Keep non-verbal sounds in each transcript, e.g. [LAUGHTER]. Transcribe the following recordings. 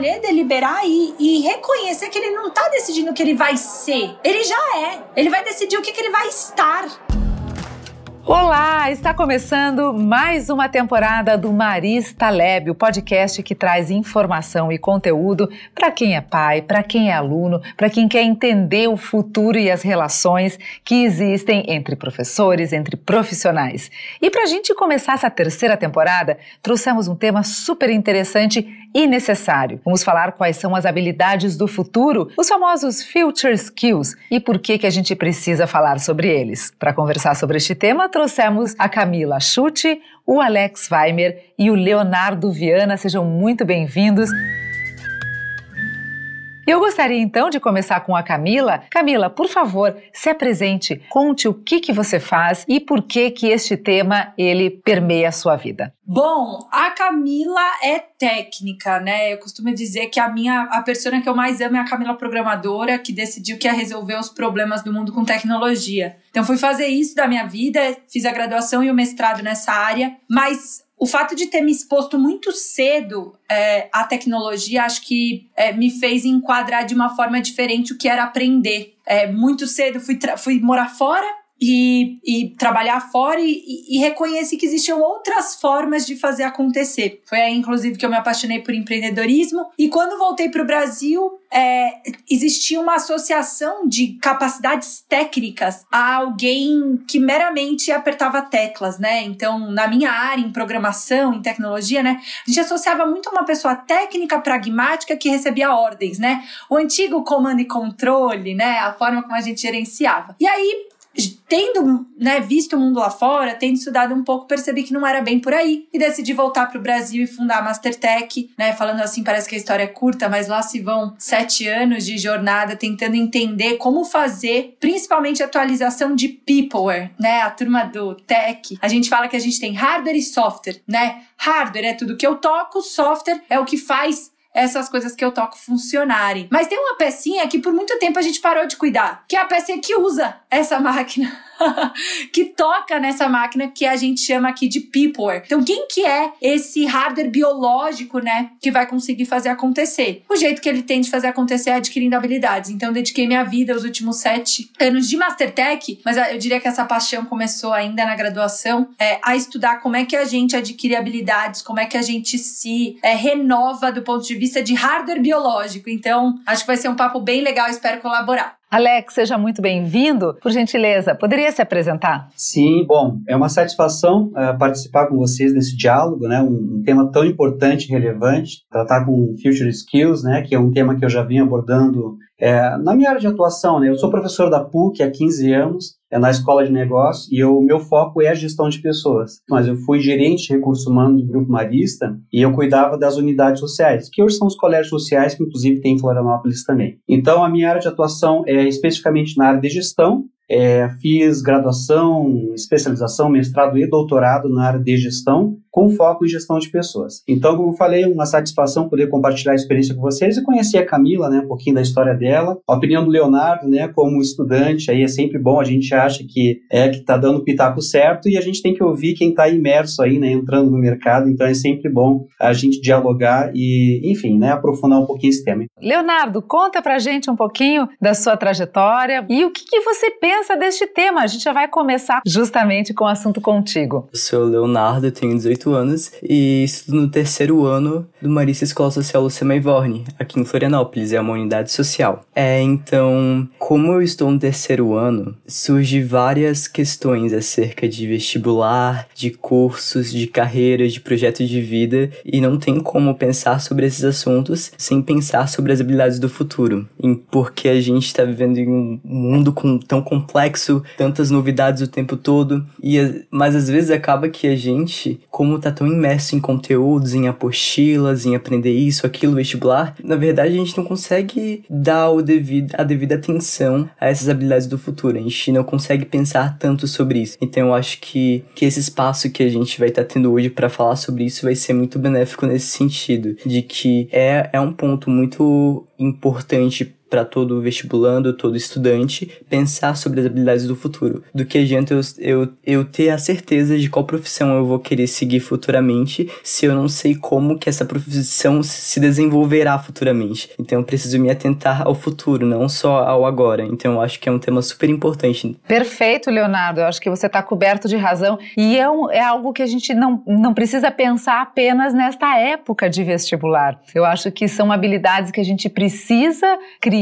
escolher, deliberar e, e, reconhecer que ele não está decidindo o que ele vai ser. Ele já é. Ele vai decidir o que, que ele vai estar. Olá, está começando mais uma temporada do Marista Lab, o podcast que traz informação e conteúdo para quem é pai, para quem é aluno, para quem quer entender o futuro e as relações que existem entre professores, entre profissionais. E para a gente começar essa terceira temporada, trouxemos um tema super interessante e necessário. Vamos falar quais são as habilidades do futuro, os famosos future skills e por que que a gente precisa falar sobre eles. Para conversar sobre este tema, trouxemos a Camila Chute, o Alex Weimer e o Leonardo Viana. Sejam muito bem-vindos. Eu gostaria então de começar com a Camila. Camila, por favor, se apresente, conte o que, que você faz e por que que este tema ele permeia a sua vida. Bom, a Camila é técnica, né? Eu costumo dizer que a minha a persona que eu mais amo é a Camila programadora, que decidiu que ia resolver os problemas do mundo com tecnologia. Então fui fazer isso da minha vida, fiz a graduação e o mestrado nessa área, mas o fato de ter me exposto muito cedo é, à tecnologia, acho que é, me fez enquadrar de uma forma diferente o que era aprender. É, muito cedo fui, fui morar fora, e, e trabalhar fora e, e, reconheci que existiam outras formas de fazer acontecer. Foi aí, inclusive, que eu me apaixonei por empreendedorismo. E quando voltei para o Brasil, é, existia uma associação de capacidades técnicas a alguém que meramente apertava teclas, né? Então, na minha área, em programação, em tecnologia, né? A gente associava muito uma pessoa técnica, pragmática, que recebia ordens, né? O antigo comando e controle, né? A forma como a gente gerenciava. E aí, tendo né, visto o mundo lá fora, tendo estudado um pouco, percebi que não era bem por aí e decidi voltar para o Brasil e fundar a Mastertech, né? Falando assim, parece que a história é curta, mas lá se vão sete anos de jornada tentando entender como fazer, principalmente atualização de peopleware, né? A turma do tech. A gente fala que a gente tem hardware e software, né? Hardware é tudo que eu toco, software é o que faz essas coisas que eu toco funcionarem. Mas tem uma pecinha que por muito tempo a gente parou de cuidar, que é a pecinha que usa essa máquina. [LAUGHS] que toca nessa máquina que a gente chama aqui de peopleware. Então, quem que é esse hardware biológico, né, que vai conseguir fazer acontecer? O jeito que ele tem de fazer acontecer é adquirindo habilidades. Então, dediquei minha vida os últimos sete anos de Mastertech, mas eu diria que essa paixão começou ainda na graduação, é, a estudar como é que a gente adquire habilidades, como é que a gente se é, renova do ponto de vista de hardware biológico. Então, acho que vai ser um papo bem legal, espero colaborar. Alex, seja muito bem-vindo. Por gentileza, poderia se apresentar? Sim, bom, é uma satisfação uh, participar com vocês desse diálogo, né? Um, um, tema tão importante e relevante, tratar com Future Skills, né? Que é um tema que eu já vim abordando é, na minha área de atuação, né? Eu sou professor da PUC há 15 anos é na escola de negócio e o meu foco é a gestão de pessoas. Mas eu fui gerente de recursos humanos do Grupo Marista e eu cuidava das unidades sociais, que hoje são os colégios sociais, que inclusive tem em Florianópolis também. Então, a minha área de atuação é especificamente na área de gestão, é, fiz graduação, especialização, mestrado e doutorado na área de gestão com foco em gestão de pessoas. Então, como falei, uma satisfação poder compartilhar a experiência com vocês e conhecer a Camila, né, um pouquinho da história dela, a opinião do Leonardo, né, como estudante, aí é sempre bom, a gente acha que é que tá dando o pitaco certo e a gente tem que ouvir quem está imerso aí, né, entrando no mercado, então é sempre bom a gente dialogar e, enfim, né, aprofundar um pouquinho esse tema. Leonardo, conta pra gente um pouquinho da sua trajetória e o que, que você pensa deste tema. A gente já vai começar justamente com o assunto contigo. Eu sou Leonardo, tenho 18 18 anos e estudo no terceiro ano do Marista Escola Social Lucema Ivorne, aqui em Florianópolis, é uma unidade social. É, então, como eu estou no terceiro ano, surgem várias questões acerca de vestibular, de cursos, de carreira, de projeto de vida, e não tem como pensar sobre esses assuntos sem pensar sobre as habilidades do futuro. Porque a gente está vivendo em um mundo com, tão complexo, tantas novidades o tempo todo, e mas às vezes acaba que a gente, como como tá tão imerso em conteúdos, em apostilas, em aprender isso, aquilo, vestibular, na verdade a gente não consegue dar o devido, a devida atenção a essas habilidades do futuro. A gente não consegue pensar tanto sobre isso. Então eu acho que, que esse espaço que a gente vai estar tá tendo hoje para falar sobre isso vai ser muito benéfico nesse sentido, de que é, é um ponto muito importante para todo vestibulando, todo estudante, pensar sobre as habilidades do futuro. Do que adianta eu, eu, eu ter a certeza de qual profissão eu vou querer seguir futuramente se eu não sei como que essa profissão se desenvolverá futuramente. Então eu preciso me atentar ao futuro, não só ao agora. Então eu acho que é um tema super importante. Perfeito, Leonardo. Eu acho que você está coberto de razão. E é, um, é algo que a gente não, não precisa pensar apenas nesta época de vestibular. Eu acho que são habilidades que a gente precisa criar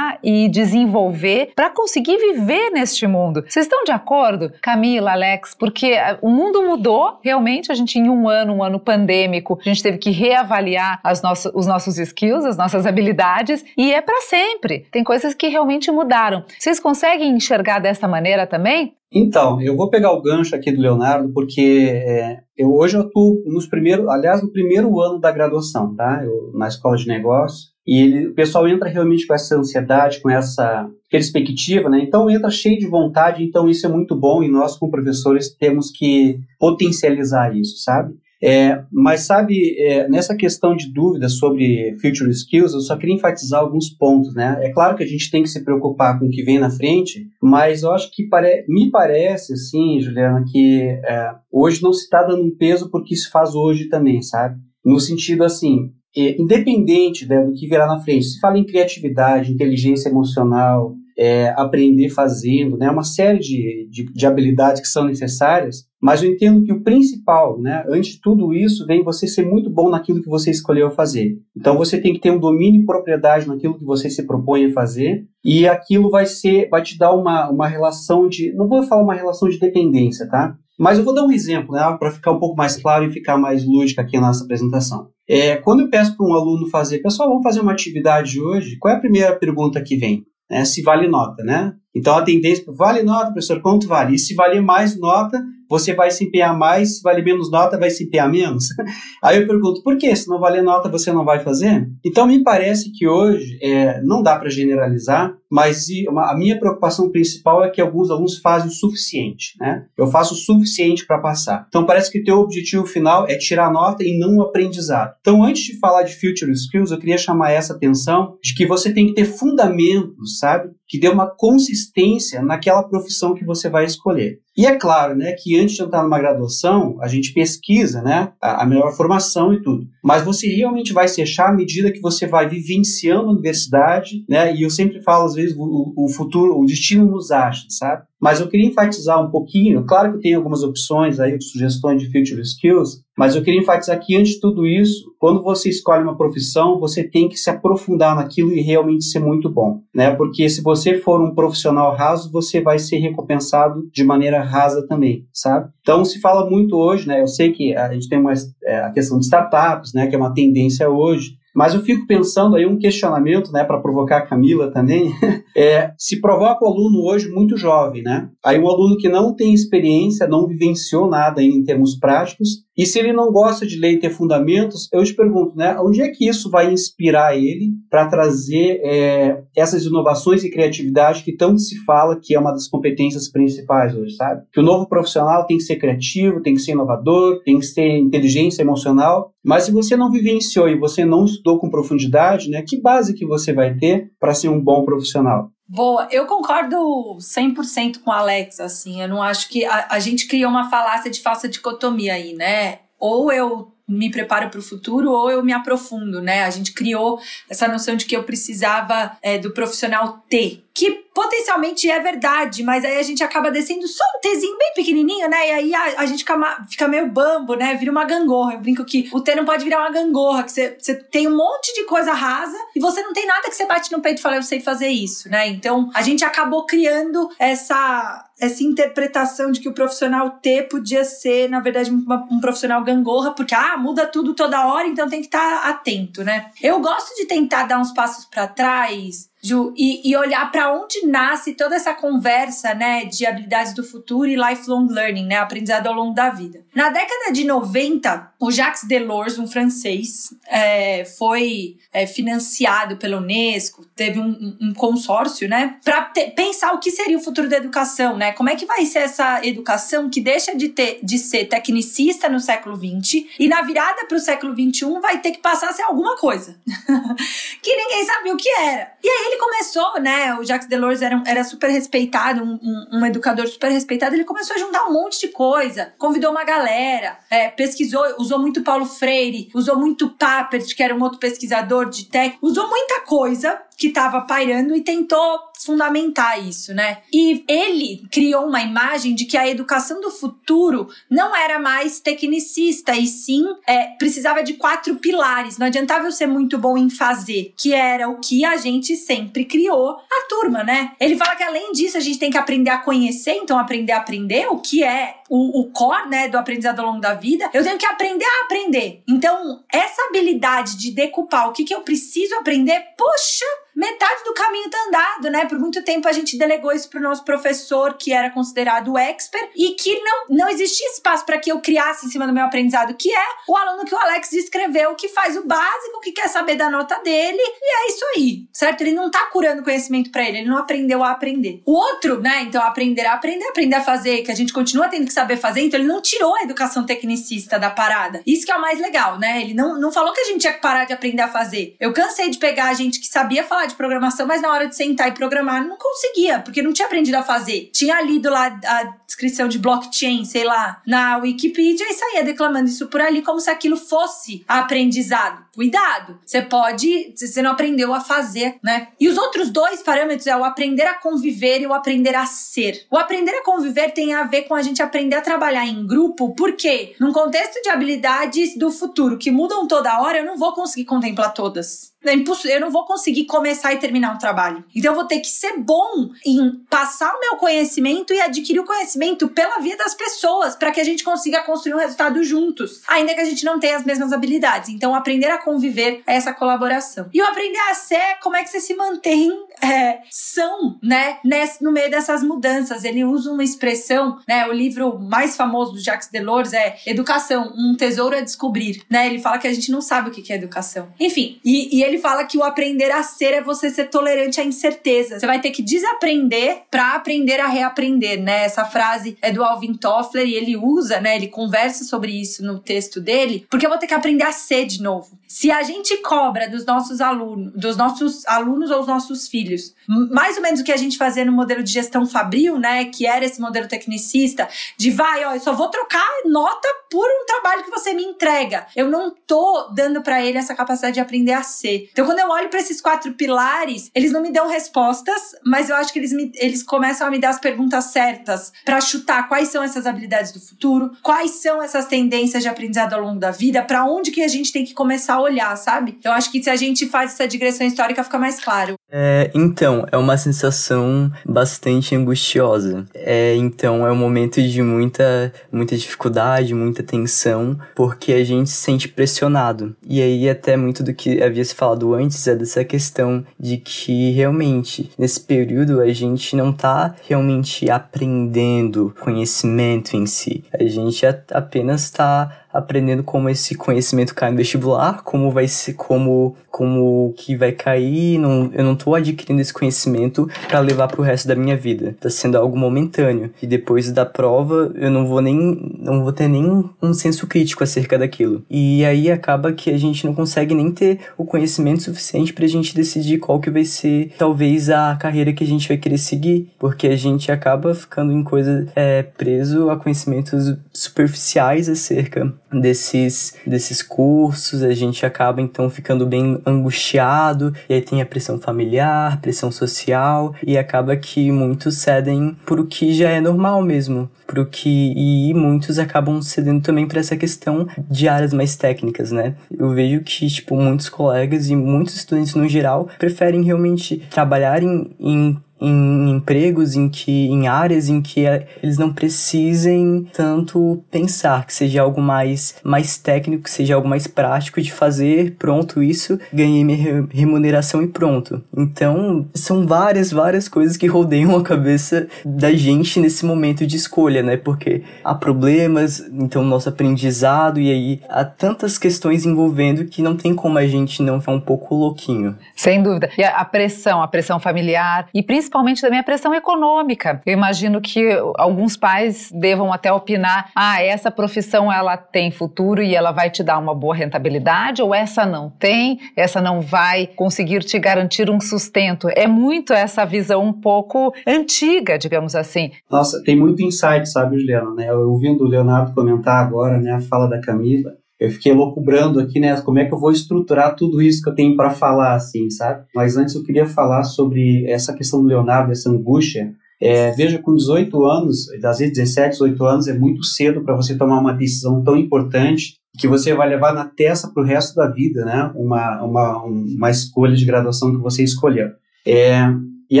e desenvolver para conseguir viver neste mundo. Vocês estão de acordo, Camila, Alex? Porque eh, o mundo mudou, realmente, a gente em um ano, um ano pandêmico, a gente teve que reavaliar as nossas, os nossos skills, as nossas habilidades, e é para sempre. Tem coisas que realmente mudaram. Vocês conseguem enxergar dessa maneira também? Então, eu vou pegar o gancho aqui do Leonardo, porque é, eu hoje eu atuo nos primeiros, aliás, no primeiro ano da graduação, tá? Eu, na escola de negócio. E ele, o pessoal entra realmente com essa ansiedade, com essa perspectiva, né? Então entra cheio de vontade, então isso é muito bom e nós, como professores, temos que potencializar isso, sabe? É, mas sabe, é, nessa questão de dúvidas sobre future skills, eu só queria enfatizar alguns pontos, né? É claro que a gente tem que se preocupar com o que vem na frente, mas eu acho que pare me parece, assim, Juliana, que é, hoje não se está dando um peso porque se faz hoje também, sabe? No sentido assim, é, independente né, do que virá na frente, se fala em criatividade, inteligência emocional, é, aprender fazendo, né, uma série de, de, de, habilidades que são necessárias, mas eu entendo que o principal, né, antes de tudo isso, vem você ser muito bom naquilo que você escolheu fazer. Então você tem que ter um domínio e propriedade naquilo que você se propõe a fazer, e aquilo vai ser, vai te dar uma, uma relação de, não vou falar uma relação de dependência, tá? Mas eu vou dar um exemplo, né, para ficar um pouco mais claro e ficar mais lúdica aqui a nossa apresentação. É, quando eu peço para um aluno fazer, pessoal, vamos fazer uma atividade hoje, qual é a primeira pergunta que vem? né, se vale nota, né? Então a tendência vale nota, professor, quanto vale? E se valer mais nota, você vai se empenhar mais, se valer menos nota, vai se empenhar menos? [LAUGHS] Aí eu pergunto, por que? Se não valer nota, você não vai fazer? Então me parece que hoje é, não dá para generalizar, mas a minha preocupação principal é que alguns alunos fazem o suficiente, né? Eu faço o suficiente para passar. Então parece que o teu objetivo final é tirar nota e não o aprendizado. Então antes de falar de future skills, eu queria chamar essa atenção de que você tem que ter fundamentos, sabe? Que dê uma consistência naquela profissão que você vai escolher. E é claro, né, que antes de entrar numa graduação, a gente pesquisa, né, a, a, melhor formação e tudo. Mas você realmente vai se achar à medida que você vai vivenciando a universidade, né, e eu sempre falo, às vezes, o, o futuro, o destino nos acha, sabe? Mas eu queria enfatizar um pouquinho, claro que tem algumas opções aí, sugestões de future skills, mas eu queria enfatizar que antes de tudo isso, quando você escolhe uma profissão, você tem que se aprofundar naquilo e realmente ser muito bom, né? Porque se você for um profissional raso, você vai ser recompensado de maneira rasa também, sabe? Então se fala muito hoje, né? Eu sei que a gente tem uma, é, a questão de startups, né? Que é uma tendência hoje. Mas eu fico pensando aí um questionamento, né, para provocar a Camila também, [LAUGHS] é se provoca o aluno hoje muito jovem, né? Aí um aluno que não tem experiência, não vivenciou nada em termos práticos, e se ele não gosta de ler e ter fundamentos, eu te pergunto, né, onde é que isso vai inspirar ele para trazer é, essas inovações e criatividade que tanto se fala que é uma das competências principais hoje, sabe? Que o novo profissional tem que ser criativo, tem que ser inovador, tem que ter inteligência emocional, mas se você não vivenciou e você não estudou com profundidade, né, que base que você vai ter para ser um bom profissional? Boa, eu concordo 100% com o Alex, assim, eu não acho que a, a gente criou uma falácia de falsa dicotomia aí, né? Ou eu me preparo para o futuro ou eu me aprofundo, né? A gente criou essa noção de que eu precisava é, do profissional ter, que potencialmente é verdade, mas aí a gente acaba descendo só um Tzinho bem pequenininho, né? E aí a, a gente fica, fica meio bambo, né? Vira uma gangorra. Eu brinco que o T não pode virar uma gangorra, que você, você tem um monte de coisa rasa e você não tem nada que você bate no peito e fala, eu sei fazer isso, né? Então a gente acabou criando essa essa interpretação de que o profissional T podia ser, na verdade, uma, um profissional gangorra, porque ah, muda tudo toda hora, então tem que estar atento, né? Eu gosto de tentar dar uns passos para trás Ju, e, e olhar para onde nasce toda essa conversa, né, de habilidades do futuro e lifelong learning, né, aprendizado ao longo da vida. Na década de 90, o Jacques Delors, um francês, é, foi é, financiado pela Unesco, teve um, um consórcio, né, para pensar o que seria o futuro da educação, né, como é que vai ser essa educação que deixa de, ter, de ser tecnicista no século XX e na virada para o século XXI vai ter que passar a ser alguma coisa [LAUGHS] que ninguém sabia o que era. E aí ele ele começou, né? O Jacques Delors era, era super respeitado, um, um, um, educador super respeitado. Ele começou a juntar um monte de coisa, convidou uma galera, é, pesquisou, usou muito Paulo Freire, usou muito Papert, que era um outro pesquisador de tech, usou muita coisa que estava pairando e tentou fundamentar isso, né? E ele criou uma imagem de que a educação do futuro não era mais tecnicista e sim é, precisava de quatro pilares. Não adiantava eu ser muito bom em fazer, que era o que a gente sempre criou a turma, né? Ele fala que além disso a gente tem que aprender a conhecer, então aprender a aprender, o que é o, o core, né, do aprendizado ao longo da vida. Eu tenho que aprender a aprender. Então, essa habilidade de decupar o que, que eu preciso aprender, poxa, metade do caminho tá andado, né? Por muito tempo a gente delegou isso pro nosso professor, que era considerado o expert, e que não, não existia espaço para que eu criasse em cima do meu aprendizado, que é o aluno que o Alex descreveu, que faz o básico, que quer saber da nota dele, e é isso aí, certo? Ele não tá curando conhecimento para ele, ele não aprendeu a aprender. O outro, né? Então, aprender a aprender, aprender a fazer, que a gente continua tendo que saber fazer, então ele não tirou a educação tecnicista da parada. Isso que é o mais legal, né? Ele não, não falou que a gente tinha que parar de aprender a fazer. Eu cansei de pegar a gente que sabia falar de programação, mas na hora de sentar e programar não conseguia, porque não tinha aprendido a fazer. Tinha lido lá a descrição de blockchain, sei lá, na Wikipedia e saía declamando isso por ali como se aquilo fosse aprendizado. Cuidado, você pode, você não aprendeu a fazer, né? E os outros dois parâmetros é o aprender a conviver e o aprender a ser. O aprender a conviver tem a ver com a gente aprender a trabalhar em grupo, porque num contexto de habilidades do futuro que mudam toda hora, eu não vou conseguir contemplar todas. É eu não vou conseguir começar e terminar um trabalho. Então eu vou ter que ser bom em passar o meu conhecimento e adquirir o conhecimento pela via das pessoas, para que a gente consiga construir um resultado juntos, ainda que a gente não tenha as mesmas habilidades. Então aprender a conviver é essa colaboração. E o aprender a ser, como é que você se mantém é, são, né, nesse, no meio dessas mudanças. Ele usa uma expressão, né, o livro mais famoso do Jacques Delors é Educação, um tesouro a descobrir, né? Ele fala que a gente não sabe o que é educação. Enfim, e, e ele fala que o aprender a ser é você ser tolerante à incerteza. Você vai ter que desaprender para aprender a reaprender, né? Essa frase é do Alvin Toffler e ele usa, né, ele conversa sobre isso no texto dele, porque eu vou ter que aprender a ser de novo. Se a gente cobra dos nossos alunos, dos nossos alunos ou os nossos filhos filhos. Mais ou menos o que a gente fazia no modelo de gestão fabril, né? Que era esse modelo tecnicista, de vai, ó, eu só vou trocar nota por um trabalho que você me entrega. Eu não tô dando para ele essa capacidade de aprender a ser. Então, quando eu olho para esses quatro pilares, eles não me dão respostas, mas eu acho que eles, me, eles começam a me dar as perguntas certas para chutar quais são essas habilidades do futuro, quais são essas tendências de aprendizado ao longo da vida, para onde que a gente tem que começar a olhar, sabe? Eu acho que se a gente faz essa digressão histórica, fica mais claro. É, então, é uma sensação bastante angustiosa. É, então, é um momento de muita, muita dificuldade, muita tensão, porque a gente se sente pressionado. E aí, até muito do que havia se falado antes é dessa questão de que realmente, nesse período, a gente não tá realmente aprendendo conhecimento em si. A gente apenas tá aprendendo como esse conhecimento cai no vestibular, como vai ser, como, como que vai cair, não, eu não tô adquirindo esse conhecimento para levar pro resto da minha vida. Tá sendo algo momentâneo. E depois da prova, eu não vou nem, não vou ter nem um senso crítico acerca daquilo. E aí acaba que a gente não consegue nem ter o conhecimento suficiente pra gente decidir qual que vai ser, talvez, a carreira que a gente vai querer seguir, porque a gente acaba ficando em coisa, é, preso a conhecimentos superficiais acerca desses, desses cursos, a gente acaba então ficando bem angustiado, e aí tem a pressão familiar, pressão social, e acaba que muitos cedem por o que já é normal mesmo, pro que e muitos acabam cedendo também para essa questão de áreas mais técnicas, né? Eu vejo que tipo muitos colegas e muitos estudantes no geral preferem realmente trabalhar em, em em empregos em que em áreas em que é, eles não precisem tanto pensar, que seja algo mais mais técnico, que seja algo mais prático de fazer, pronto isso, ganhei minha remuneração e pronto. Então, são várias várias coisas que rodeiam a cabeça da gente nesse momento de escolha, né? Porque há problemas, então nosso aprendizado e aí há tantas questões envolvendo que não tem como a gente não ficar um pouco louquinho. Sem dúvida. E a pressão, a pressão familiar e principalmente principalmente também a pressão econômica. Eu imagino que alguns pais devam até opinar: ah, essa profissão ela tem futuro e ela vai te dar uma boa rentabilidade, ou essa não tem, essa não vai conseguir te garantir um sustento. É muito essa visão um pouco antiga, digamos assim. Nossa, tem muito insight, sabe, Juliana, né? Ouvindo o Leonardo comentar agora, né, a fala da Camila, eu fiquei loucubrando aqui, né? Como é que eu vou estruturar tudo isso que eu tenho para falar, assim, sabe? Mas antes eu queria falar sobre essa questão do Leonardo, essa angústia. É, veja, com 18 anos, às vezes 17, 18 anos, é muito cedo para você tomar uma decisão tão importante que você vai levar na testa para o resto da vida, né? Uma, uma, uma escolha de graduação que você escolheu. É, e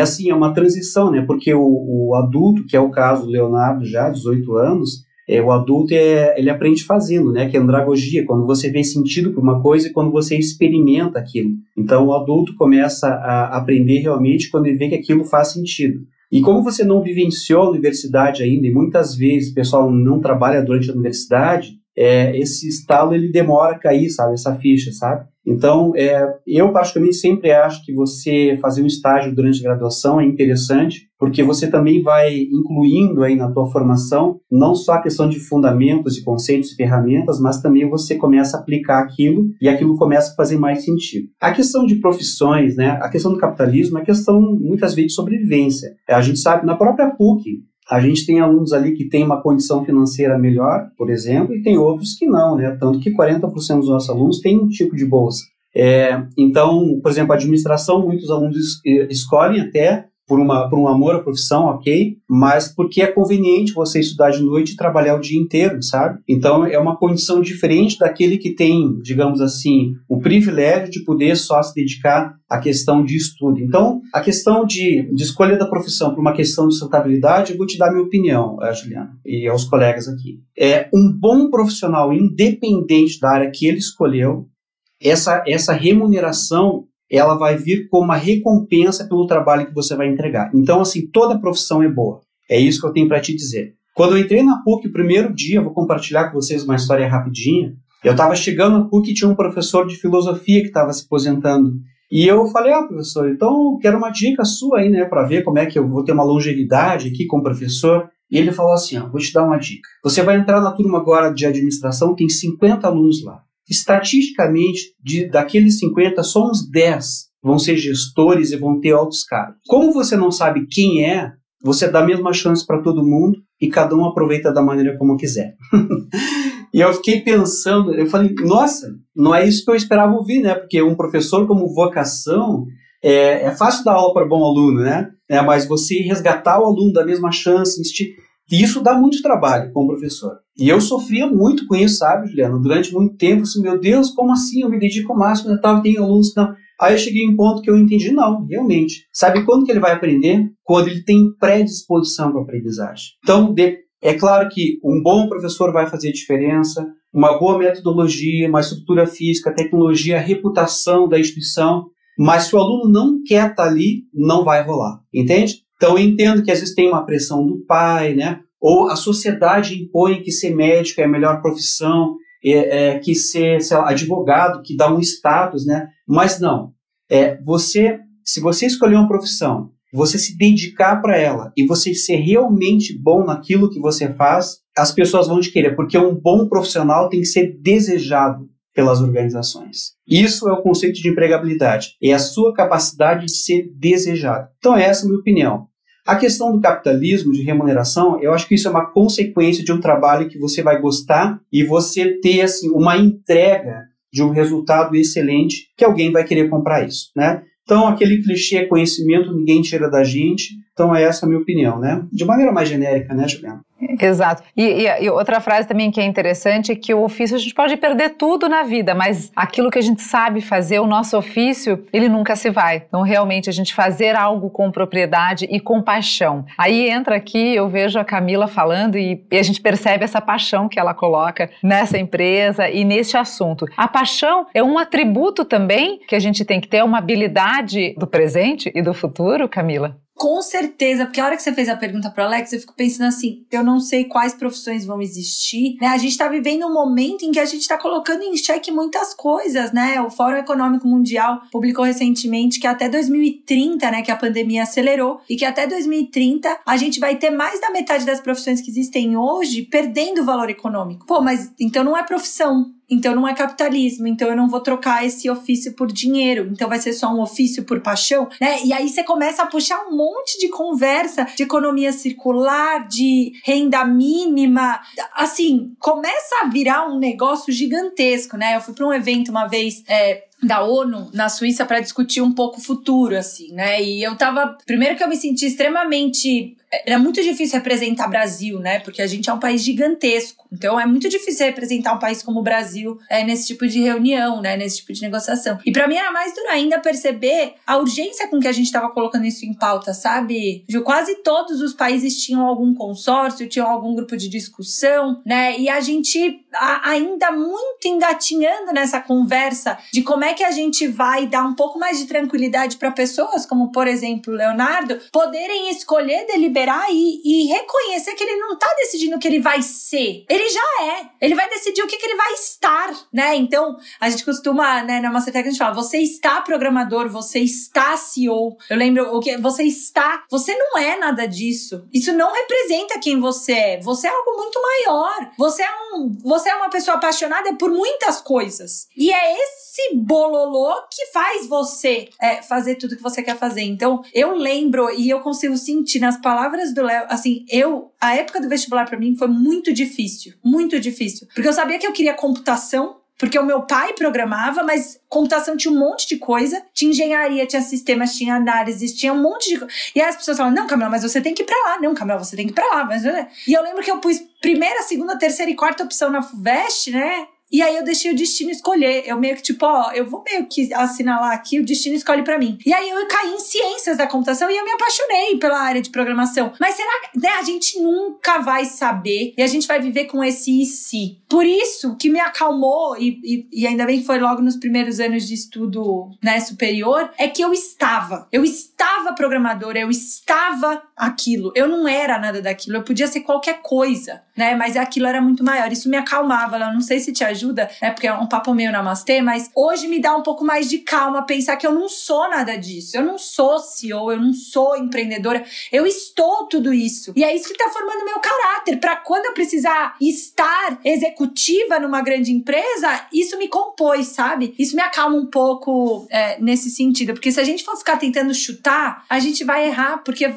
assim, é uma transição, né? Porque o, o adulto, que é o caso do Leonardo já, 18 anos, é, o adulto é, ele aprende fazendo, né? Que é andragogia, quando você vê sentido para uma coisa e quando você experimenta aquilo. Então, o adulto começa a aprender realmente quando ele vê que aquilo faz sentido. E como você não vivenciou a universidade ainda, e muitas vezes o pessoal não trabalha durante a universidade, é, esse estalo ele demora a cair, sabe? Essa ficha, sabe? Então, é, eu particularmente sempre acho que você fazer um estágio durante a graduação é interessante, porque você também vai incluindo aí na tua formação não só a questão de fundamentos e conceitos e ferramentas, mas também você começa a aplicar aquilo e aquilo começa a fazer mais sentido. A questão de profissões, né? A questão do capitalismo é questão muitas vezes de sobrevivência. A gente sabe na própria PUC, a gente tem alunos ali que têm uma condição financeira melhor, por exemplo, e tem outros que não, né? Tanto que 40% dos nossos alunos têm um tipo de bolsa. É, então, por exemplo, a administração, muitos alunos escolhem até por, uma, por um amor à profissão, ok, mas porque é conveniente você estudar de noite e trabalhar o dia inteiro, sabe? Então é uma condição diferente daquele que tem, digamos assim, o privilégio de poder só se dedicar à questão de estudo. Então, a questão de, de escolha da profissão por uma questão de sustentabilidade, eu vou te dar minha opinião, eh, Juliana, e aos colegas aqui. É um bom profissional, independente da área que ele escolheu, essa, essa remuneração ela vai vir como uma recompensa pelo trabalho que você vai entregar. Então, assim, toda profissão é boa. É isso que eu tenho para te dizer. Quando eu entrei na PUC, o primeiro dia, vou compartilhar com vocês uma história rapidinha. Eu estava chegando na PUC e tinha um professor de filosofia que estava se aposentando. E eu falei, ah, professor, então quero uma dica sua aí, né, para ver como é que eu vou ter uma longevidade aqui com o professor. E ele falou assim, ó, vou te dar uma dica. Você vai entrar na turma agora de administração, tem 50 alunos lá estatisticamente, de, daqueles 50, só uns 10 vão ser gestores e vão ter altos cargos. Como você não sabe quem é, você dá a mesma chance para todo mundo e cada um aproveita da maneira como quiser. [LAUGHS] e eu fiquei pensando, eu falei, nossa, não é isso que eu esperava ouvir, né? Porque um professor como vocação é, é fácil dar aula para bom aluno, né? É, mas você resgatar o aluno da mesma chance, e isso dá muito trabalho como professor. E eu sofria muito com isso, sabe, Juliana? Durante muito tempo, assim, meu Deus, como assim? Eu me dedico ao máximo, eu tava, tem alunos que não. Aí eu cheguei em um ponto que eu entendi, não, realmente. Sabe quando que ele vai aprender? Quando ele tem predisposição para aprendizagem. Então, é claro que um bom professor vai fazer diferença, uma boa metodologia, uma estrutura física, tecnologia, reputação da instituição, mas se o aluno não quer estar tá ali, não vai rolar, entende? Então, eu entendo que às vezes tem uma pressão do pai, né? Ou a sociedade impõe que ser médico é a melhor profissão, é, é, que ser lá, advogado, que dá um status, né? Mas não. É, você, se você escolher uma profissão, você se dedicar para ela e você ser realmente bom naquilo que você faz, as pessoas vão te querer, porque um bom profissional tem que ser desejado pelas organizações. Isso é o conceito de empregabilidade, é a sua capacidade de ser desejado. Então, essa é a minha opinião. A questão do capitalismo, de remuneração, eu acho que isso é uma consequência de um trabalho que você vai gostar e você ter assim, uma entrega de um resultado excelente que alguém vai querer comprar isso, né? Então, aquele clichê conhecimento ninguém tira da gente. Então, é essa a minha opinião, né? De maneira mais genérica, né, Juliana? Exato. E, e, e, outra frase também que é interessante é que o ofício a gente pode perder tudo na vida, mas aquilo que a gente sabe fazer, o nosso ofício, ele nunca se vai. Então, realmente, a gente fazer algo com propriedade e com paixão. Aí entra aqui, eu vejo a Camila falando e, e a gente percebe essa paixão que ela coloca nessa empresa e nesse assunto. A paixão é um atributo também que a gente tem que ter, uma habilidade do presente e do futuro, Camila? Com certeza, porque a hora que você fez a pergunta para Alex, eu fico pensando assim: eu não sei quais profissões vão existir. Né? A gente está vivendo um momento em que a gente está colocando em xeque muitas coisas, né? O Fórum Econômico Mundial publicou recentemente que até 2030, né, que a pandemia acelerou, e que até 2030 a gente vai ter mais da metade das profissões que existem hoje perdendo valor econômico. Pô, mas então não é profissão, então não é capitalismo, então eu não vou trocar esse ofício por dinheiro, então vai ser só um ofício por paixão, né? E aí você começa a puxar um monte de conversa de economia circular, de renda mínima, assim, começa a virar um negócio gigantesco, né? Eu fui para um evento uma vez é, da ONU na Suíça para discutir um pouco o futuro, assim, né? E eu tava. Primeiro que eu me senti extremamente. Era muito difícil representar Brasil, né? Porque a gente é um país gigantesco. Então é muito difícil representar um país como o Brasil é, nesse tipo de reunião, né? Nesse tipo de negociação. E para mim era mais duro ainda perceber a urgência com que a gente estava colocando isso em pauta, sabe? De quase todos os países tinham algum consórcio, tinham algum grupo de discussão, né? E a gente ainda muito engatinhando nessa conversa de como é que a gente vai dar um pouco mais de tranquilidade para pessoas, como por exemplo o Leonardo, poderem escolher, deliberar e, e reconhecer que ele não está decidindo o que ele vai ser. Ele já é. Ele vai decidir o que, que ele vai estar, né? Então, a gente costuma, né, na Mastertech a gente fala, você está programador, você está CEO. Eu lembro o que você está, você não é nada disso. Isso não representa quem você é. Você é algo muito maior. Você é um, você é uma pessoa apaixonada por muitas coisas. E é esse bololô que faz você é, fazer tudo que você quer fazer. Então, eu lembro e eu consigo sentir nas palavras do Léo, assim, eu, a época do vestibular para mim foi muito difícil, muito difícil. Porque eu sabia que eu queria computação, porque o meu pai programava, mas computação tinha um monte de coisa. Tinha engenharia, tinha sistemas, tinha análises, tinha um monte de coisa. E aí as pessoas falavam, não, Camila, mas você tem que ir pra lá. Não, Camila, você tem que ir pra lá. Mas... E eu lembro que eu pus primeira, segunda, terceira e quarta opção na FUVEST, né? E aí eu deixei o destino escolher. Eu meio que, tipo, ó, eu vou meio que assinalar aqui, o destino escolhe para mim. E aí eu caí em ciências da computação e eu me apaixonei pela área de programação. Mas será que né, a gente nunca vai saber e a gente vai viver com esse e se? Por isso que me acalmou, e, e, e ainda bem que foi logo nos primeiros anos de estudo né, superior, é que eu estava. Eu estava programadora, eu estava aquilo. Eu não era nada daquilo, eu podia ser qualquer coisa, né? Mas aquilo era muito maior. Isso me acalmava. Eu não sei se te ajuda né? Porque é um papo meio namastê, mas hoje me dá um pouco mais de calma pensar que eu não sou nada disso. Eu não sou CEO, eu não sou empreendedora. Eu estou tudo isso. E é isso que tá formando meu caráter. para quando eu precisar estar executiva numa grande empresa, isso me compôs, sabe? Isso me acalma um pouco é, nesse sentido. Porque se a gente for ficar tentando chutar, a gente vai errar, porque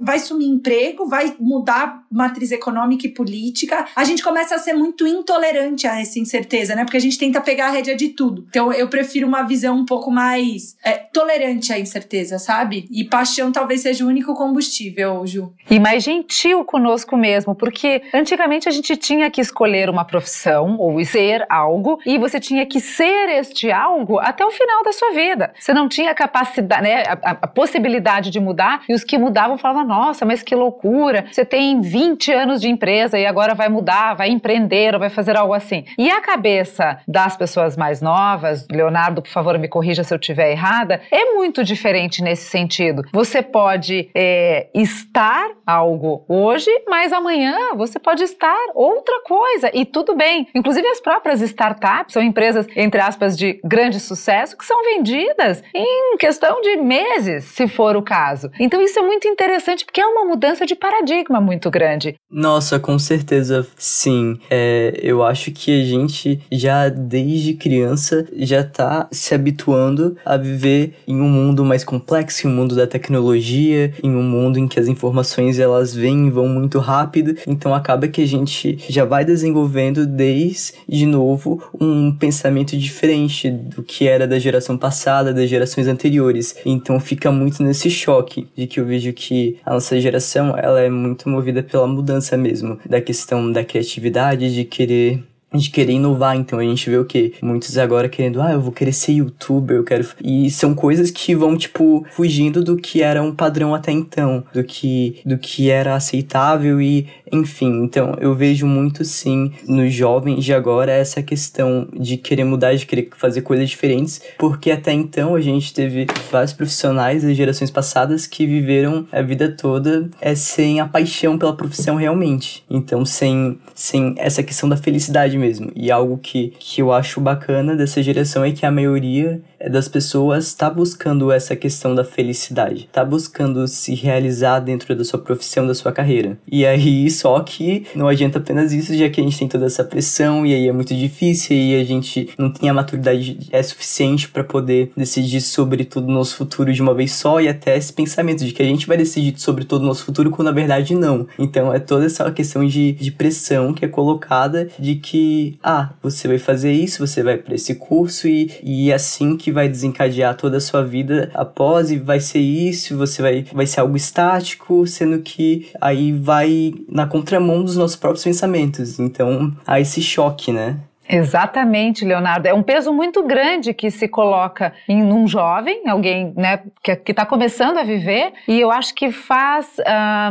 vai sumir emprego, vai mudar matriz econômica e política. A gente começa a ser muito intolerante a esse incerteza, né? Porque a gente tenta pegar a rédea de tudo. Então eu prefiro uma visão um pouco mais é, tolerante à incerteza, sabe? E paixão talvez seja o único combustível, Ju. E mais gentil conosco mesmo, porque antigamente a gente tinha que escolher uma profissão ou ser algo e você tinha que ser este algo até o final da sua vida. Você não tinha capacidade, né, a, a possibilidade de mudar e os que mudavam falavam: "Nossa, mas que loucura! Você tem 20 anos de empresa e agora vai mudar, vai empreender ou vai fazer algo assim". E a cabeça das pessoas mais novas, Leonardo, por favor, me corrija se eu estiver errada, é muito diferente nesse sentido. Você pode é, estar algo hoje, mas amanhã você pode estar outra coisa e tudo bem. Inclusive as próprias startups são empresas, entre aspas, de grande sucesso que são vendidas em questão de meses, se for o caso. Então isso é muito interessante porque é uma mudança de paradigma muito grande. Nossa, com certeza sim. É, eu acho que a gente já desde criança já tá se habituando a viver em um mundo mais complexo, em um mundo da tecnologia, em um mundo em que as informações elas vêm e vão muito rápido, então acaba que a gente já vai desenvolvendo desde de novo um pensamento diferente do que era da geração passada, das gerações anteriores. Então fica muito nesse choque de que eu vejo que a nossa geração ela é muito movida pela mudança mesmo, da questão da criatividade, de querer de querer inovar. Então a gente vê o que muitos agora querendo, ah, eu vou querer ser youtuber, eu quero. E são coisas que vão, tipo, fugindo do que era um padrão até então, do que, do que era aceitável e, enfim. Então eu vejo muito sim nos jovens de agora essa questão de querer mudar, de querer fazer coisas diferentes, porque até então a gente teve vários profissionais das gerações passadas que viveram a vida toda é, sem a paixão pela profissão realmente. Então, sem, sem essa questão da felicidade mesmo. E algo que, que eu acho bacana dessa geração é que a maioria das pessoas está buscando essa questão da felicidade, está buscando se realizar dentro da sua profissão, da sua carreira. E aí, só que não adianta apenas isso, já que a gente tem toda essa pressão e aí é muito difícil e a gente não tem a maturidade é suficiente para poder decidir sobre todo o nosso futuro de uma vez só e até esse pensamento de que a gente vai decidir sobre todo o nosso futuro quando na verdade não. Então é toda essa questão de, de pressão que é colocada de que, ah, você vai fazer isso, você vai para esse curso e, e é assim que vai desencadear toda a sua vida após e vai ser isso, você vai, vai ser algo estático, sendo que aí vai na contramão dos nossos próprios pensamentos. Então há esse choque, né? Exatamente, Leonardo. É um peso muito grande que se coloca em um jovem, alguém né, que está começando a viver, e eu acho que faz.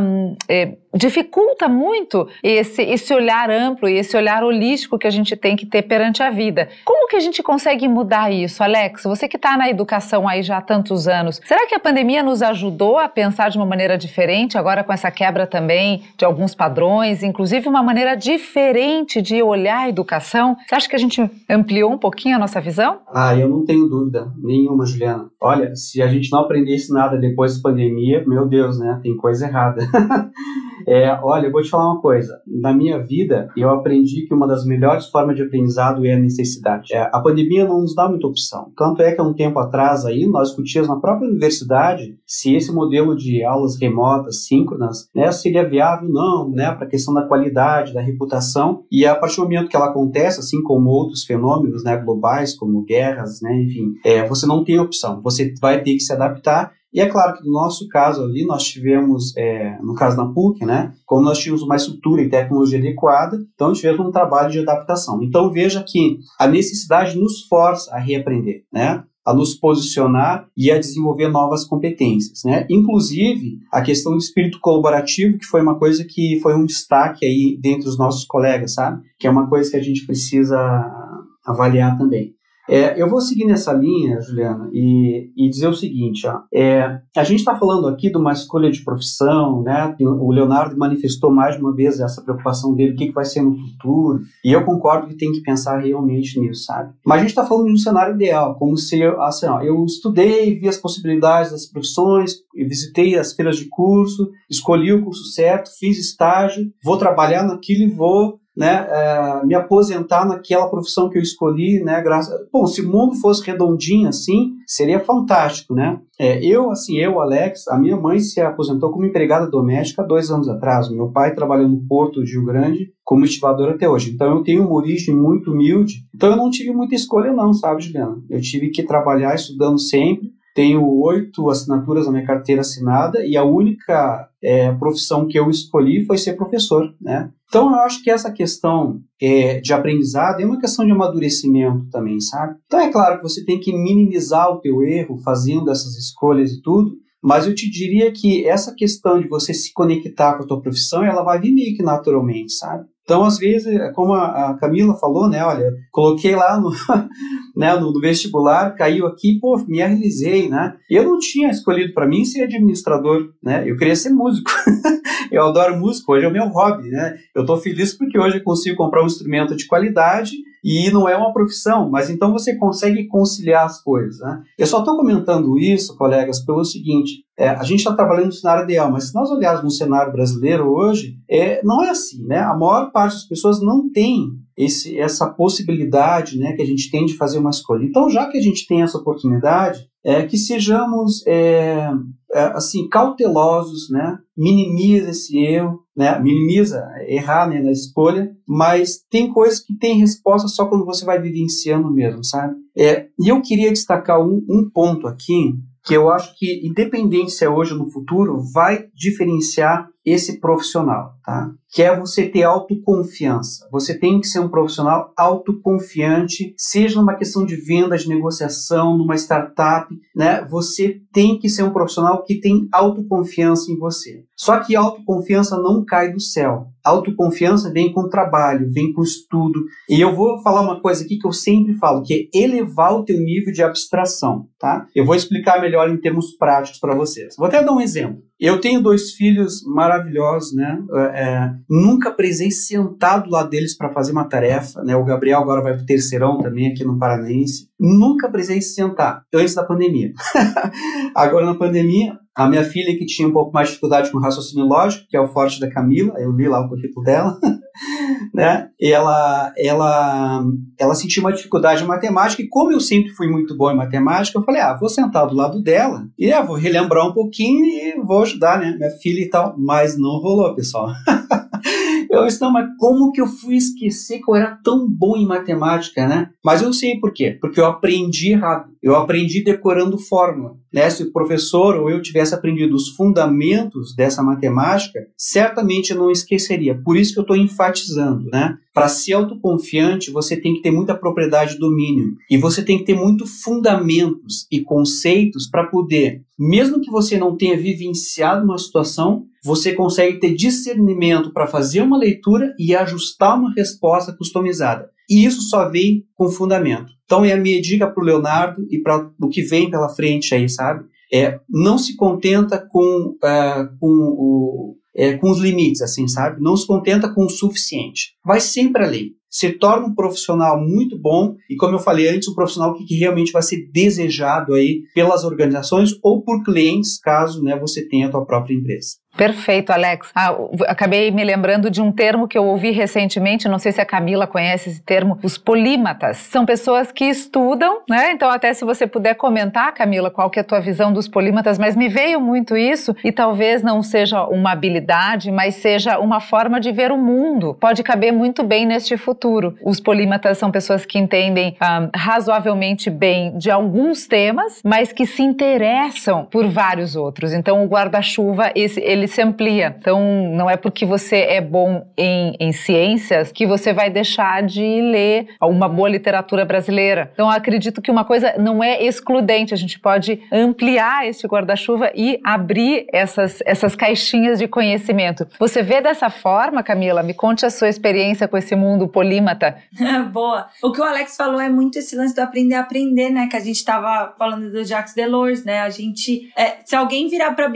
Um, é, dificulta muito esse, esse olhar amplo e esse olhar holístico que a gente tem que ter perante a vida. Como que a gente consegue mudar isso, Alex? Você que está na educação aí já há tantos anos, será que a pandemia nos ajudou a pensar de uma maneira diferente, agora com essa quebra também de alguns padrões, inclusive uma maneira diferente de olhar a educação? Você acha que a gente ampliou um pouquinho a nossa visão? Ah, eu não tenho dúvida nenhuma, Juliana. Olha, se a gente não aprendesse nada depois da pandemia, meu Deus, né? Tem coisa errada. [LAUGHS] É, olha, eu vou te falar uma coisa. Na minha vida, eu aprendi que uma das melhores formas de aprendizado é a necessidade. É, a pandemia não nos dá muita opção. Tanto é que há um tempo atrás aí, nós discutíamos na própria universidade se esse modelo de aulas remotas, síncronas, né, seria viável ou não, né, para a questão da qualidade, da reputação. E a partir do momento que ela acontece, assim como outros fenômenos né, globais, como guerras, né, enfim, é, você não tem opção. Você vai ter que se adaptar e é claro que no nosso caso ali, nós tivemos, é, no caso da PUC, né, como nós tínhamos uma estrutura e tecnologia adequada, então tivemos um trabalho de adaptação. Então veja que a necessidade nos força a reaprender, né, a nos posicionar e a desenvolver novas competências, né? Inclusive a questão do espírito colaborativo, que foi uma coisa que foi um destaque aí dentre os nossos colegas, sabe? Que é uma coisa que a gente precisa avaliar também. É, eu vou seguir nessa linha, Juliana, e, e dizer o seguinte: ó, é, a gente está falando aqui de uma escolha de profissão, né? O Leonardo manifestou mais uma vez essa preocupação dele, o que, que vai ser no futuro, e eu concordo que tem que pensar realmente nisso, sabe? Mas a gente está falando de um cenário ideal, como se assim, ó, eu estudei, vi as possibilidades das profissões, visitei as feiras de curso, escolhi o curso certo, fiz estágio, vou trabalhar naquilo e vou né, é, me aposentar naquela profissão que eu escolhi, né, graças, bom, se o mundo fosse redondinho assim, seria fantástico, né, é, eu, assim, eu, Alex, a minha mãe se aposentou como empregada doméstica dois anos atrás, meu pai trabalhou no Porto de Rio Grande como estivador até hoje, então eu tenho uma origem muito humilde, então eu não tive muita escolha não, sabe, Juliana, eu tive que trabalhar estudando sempre, tenho oito assinaturas na minha carteira assinada e a única é, profissão que eu escolhi foi ser professor, né? Então eu acho que essa questão é, de aprendizado é uma questão de amadurecimento também, sabe? Então é claro que você tem que minimizar o teu erro fazendo essas escolhas e tudo, mas eu te diria que essa questão de você se conectar com a tua profissão, ela vai vir meio que naturalmente, sabe? Então, às vezes, como a Camila falou, né, olha, coloquei lá no, [LAUGHS] né, no, vestibular, caiu aqui, pô, me realizei, né? Eu não tinha escolhido para mim ser administrador, né? Eu queria ser músico. [LAUGHS] eu adoro música, hoje é o meu hobby, né? Eu estou feliz porque hoje eu consigo comprar um instrumento de qualidade e não é uma profissão, mas então você consegue conciliar as coisas. Né? Eu só estou comentando isso, colegas, pelo seguinte: é, a gente está trabalhando no cenário ideal, mas se nós olharmos no cenário brasileiro hoje, é, não é assim. Né? A maior parte das pessoas não tem esse, essa possibilidade né, que a gente tem de fazer uma escolha. Então, já que a gente tem essa oportunidade, é que sejamos é, é, assim cautelosos, né? minimiza esse erro, né? minimiza errar né, na escolha, mas tem coisas que tem resposta só quando você vai vivenciando mesmo, sabe? É, e eu queria destacar um, um ponto aqui que eu acho que independência hoje no futuro vai diferenciar esse profissional, tá? Que é você ter autoconfiança. Você tem que ser um profissional autoconfiante, seja numa questão de venda, de negociação, numa startup, né? Você tem que ser um profissional que tem autoconfiança em você. Só que autoconfiança não cai do céu. Autoconfiança vem com trabalho, vem com estudo. E eu vou falar uma coisa aqui que eu sempre falo, que é elevar o teu nível de abstração, tá? Eu vou explicar melhor em termos práticos para vocês. Vou até dar um exemplo. Eu tenho dois filhos maravilhosos, né? É, é nunca precisei sentar do lado deles para fazer uma tarefa, né? O Gabriel agora vai para o terceirão também aqui no Paranaense. Nunca precisei sentar antes da pandemia. [LAUGHS] agora na pandemia, a minha filha, que tinha um pouco mais de dificuldade com raciocínio lógico, que é o forte da Camila, eu li lá o currículo dela, [LAUGHS] né? Ela, ela, ela sentiu uma dificuldade em matemática, e como eu sempre fui muito bom em matemática, eu falei, ah, vou sentar do lado dela, e ah, vou relembrar um pouquinho e vou ajudar, né? Minha filha e tal. Mas não rolou, pessoal. [LAUGHS] Eu não, mas como que eu fui esquecer que eu era tão bom em matemática, né? Mas eu sei por quê. Porque eu aprendi errado. Eu aprendi decorando fórmula. Né? Se o professor ou eu tivesse aprendido os fundamentos dessa matemática, certamente eu não esqueceria. Por isso que eu estou enfatizando, né? Para ser autoconfiante, você tem que ter muita propriedade de domínio e você tem que ter muito fundamentos e conceitos para poder, mesmo que você não tenha vivenciado uma situação, você consegue ter discernimento para fazer uma leitura e ajustar uma resposta customizada. E isso só vem com fundamento. Então é a minha dica para o Leonardo e para o que vem pela frente aí, sabe? É, não se contenta com, uh, com, o, é, com os limites, assim, sabe? Não se contenta com o suficiente. Vai sempre além. Se torna um profissional muito bom e, como eu falei antes, um profissional que, que realmente vai ser desejado aí pelas organizações ou por clientes, caso né, você tenha a tua própria empresa. Perfeito, Alex. Ah, acabei me lembrando de um termo que eu ouvi recentemente, não sei se a Camila conhece esse termo, os polímatas. São pessoas que estudam, né? Então, até se você puder comentar, Camila, qual que é a tua visão dos polímatas, mas me veio muito isso e talvez não seja uma habilidade, mas seja uma forma de ver o mundo. Pode caber muito bem neste futuro. Os polímatas são pessoas que entendem ah, razoavelmente bem de alguns temas, mas que se interessam por vários outros. Então, o guarda-chuva, ele se amplia. Então, não é porque você é bom em, em ciências que você vai deixar de ler uma boa literatura brasileira. Então, acredito que uma coisa não é excludente, a gente pode ampliar este guarda-chuva e abrir essas, essas caixinhas de conhecimento. Você vê dessa forma, Camila? Me conte a sua experiência com esse mundo polímata. [LAUGHS] Boa. O que o Alex falou é muito esse lance do aprender a aprender, né? Que a gente estava falando do Jacques Delors, né? A gente, é, se alguém virar para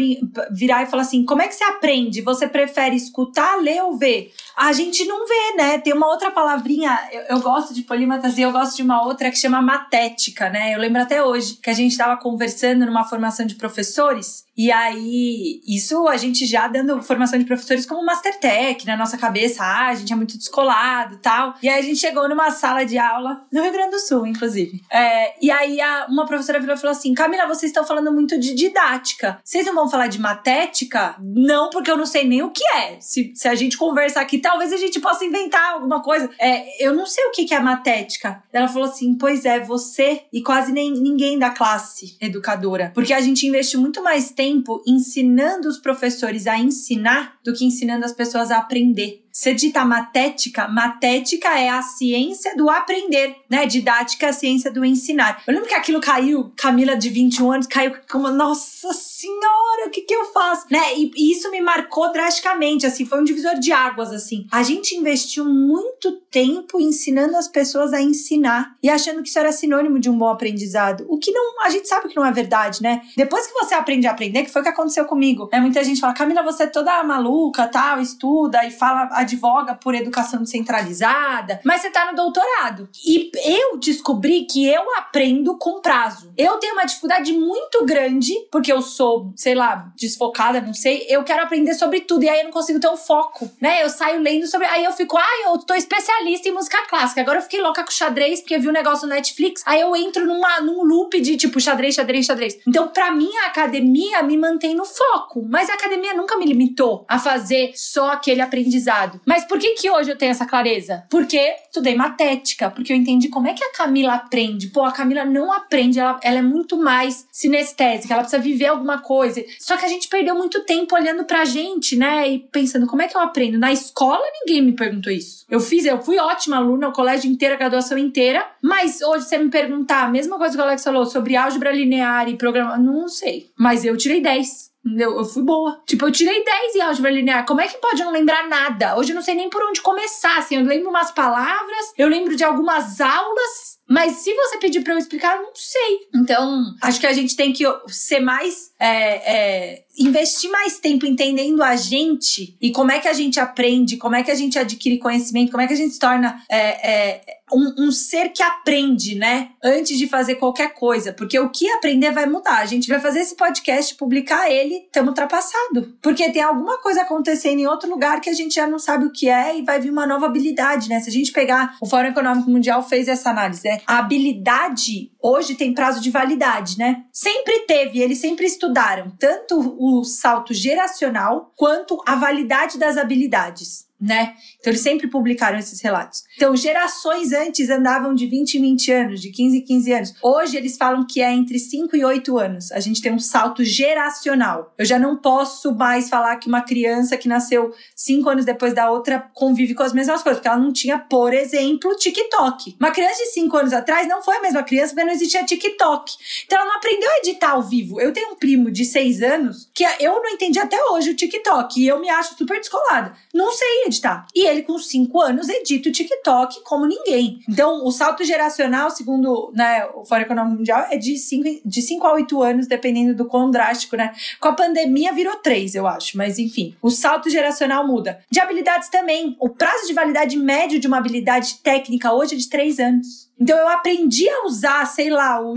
virar e falar assim, como é que você aprende? Você prefere escutar, ler ou ver? A gente não vê, né? Tem uma outra palavrinha, eu, eu gosto de polímatas e eu gosto de uma outra que chama matética, né? Eu lembro até hoje que a gente estava conversando numa formação de professores e aí, isso a gente já dando formação de professores como Mastertech na nossa cabeça, ah, a gente é muito descolado tal. E aí a gente chegou numa sala de aula, no Rio Grande do Sul, inclusive. É, e aí a, uma professora virou e falou assim: Camila, vocês estão falando muito de didática. Vocês não vão falar de matética? Não, porque eu não sei nem o que é. Se, se a gente conversar aqui, talvez a gente possa inventar alguma coisa. É, eu não sei o que, que é matética. Ela falou assim: pois é, você e quase nem, ninguém da classe educadora. Porque a gente investe muito mais tempo tempo ensinando os professores a ensinar do que ensinando as pessoas a aprender. Você dita matética, matética é a ciência do aprender, né? Didática é a ciência do ensinar. Eu lembro que aquilo caiu, Camila de 21 anos, caiu como, nossa senhora, o que que eu faço? Né? E, e isso me marcou drasticamente, assim, foi um divisor de águas, assim. A gente investiu muito tempo ensinando as pessoas a ensinar e achando que isso era sinônimo de um bom aprendizado. O que não, a gente sabe que não é verdade, né? Depois que você aprende a aprender, que foi o que aconteceu comigo, né? Muita gente fala, Camila, você é toda maluca, tal, estuda e fala advoga por educação descentralizada, mas você tá no doutorado. E eu descobri que eu aprendo com prazo. Eu tenho uma dificuldade muito grande, porque eu sou, sei lá, desfocada, não sei. Eu quero aprender sobre tudo e aí eu não consigo ter um foco, né? Eu saio lendo sobre. Aí eu fico, ah, eu tô especialista em música clássica. Agora eu fiquei louca com xadrez, porque vi um negócio no Netflix. Aí eu entro numa, num loop de tipo xadrez, xadrez, xadrez. Então, para mim, a academia me mantém no foco. Mas a academia nunca me limitou a fazer só aquele aprendizado. Mas por que que hoje eu tenho essa clareza? Porque estudei matética, porque eu entendi como é que a Camila aprende. Pô, a Camila não aprende, ela, ela é muito mais sinestésica, ela precisa viver alguma coisa. Só que a gente perdeu muito tempo olhando pra gente, né? E pensando, como é que eu aprendo? Na escola, ninguém me perguntou isso. Eu fiz, eu fui ótima aluna, o colégio inteiro, a graduação inteira, mas hoje você me perguntar, a mesma coisa que o Alex falou sobre álgebra linear e programa, não sei. Mas eu tirei 10. Eu, eu fui boa. Tipo, eu tirei 10 em álgebra linear. Como é que pode não lembrar nada? Hoje eu não sei nem por onde começar. Assim, eu lembro umas palavras, eu lembro de algumas aulas, mas se você pedir para eu explicar, eu não sei. Então, acho que a gente tem que ser mais. É, é, investir mais tempo entendendo a gente e como é que a gente aprende, como é que a gente adquire conhecimento, como é que a gente se torna é, é, um, um, ser que aprende, né? Antes de fazer qualquer coisa. Porque o que aprender vai mudar. A gente vai fazer esse podcast, publicar ele, estamos ultrapassado. Porque tem alguma coisa acontecendo em outro lugar que a gente já não sabe o que é e vai vir uma nova habilidade, né? Se a gente pegar, o Fórum Econômico Mundial fez essa análise, né? A habilidade hoje tem prazo de validade, né? Sempre teve, eles sempre estudaram tanto o salto geracional quanto a validade das habilidades né? Então eles sempre publicaram esses relatos. Então, gerações antes andavam de 20 em 20 anos, de 15 em 15 anos. Hoje eles falam que é entre 5 e 8 anos. A gente tem um salto geracional. Eu já não posso mais falar que uma criança que nasceu 5 anos depois da outra convive com as mesmas coisas, porque ela não tinha, por exemplo, TikTok. Uma criança de 5 anos atrás não foi a mesma criança porque não existia TikTok. Então ela não aprendeu a editar ao vivo. Eu tenho um primo de 6 anos que eu não entendi até hoje o TikTok e eu me acho super descolada. Não sei editar. E ele, com 5 anos, edita o TikTok como ninguém. Então, o salto geracional, segundo né, o Fórum Econômico Mundial, é de 5 de cinco a 8 anos, dependendo do quão drástico, né? Com a pandemia virou 3, eu acho. Mas, enfim, o salto geracional muda. De habilidades também. O prazo de validade médio de uma habilidade técnica hoje é de 3 anos. Então, eu aprendi a usar, sei lá, o,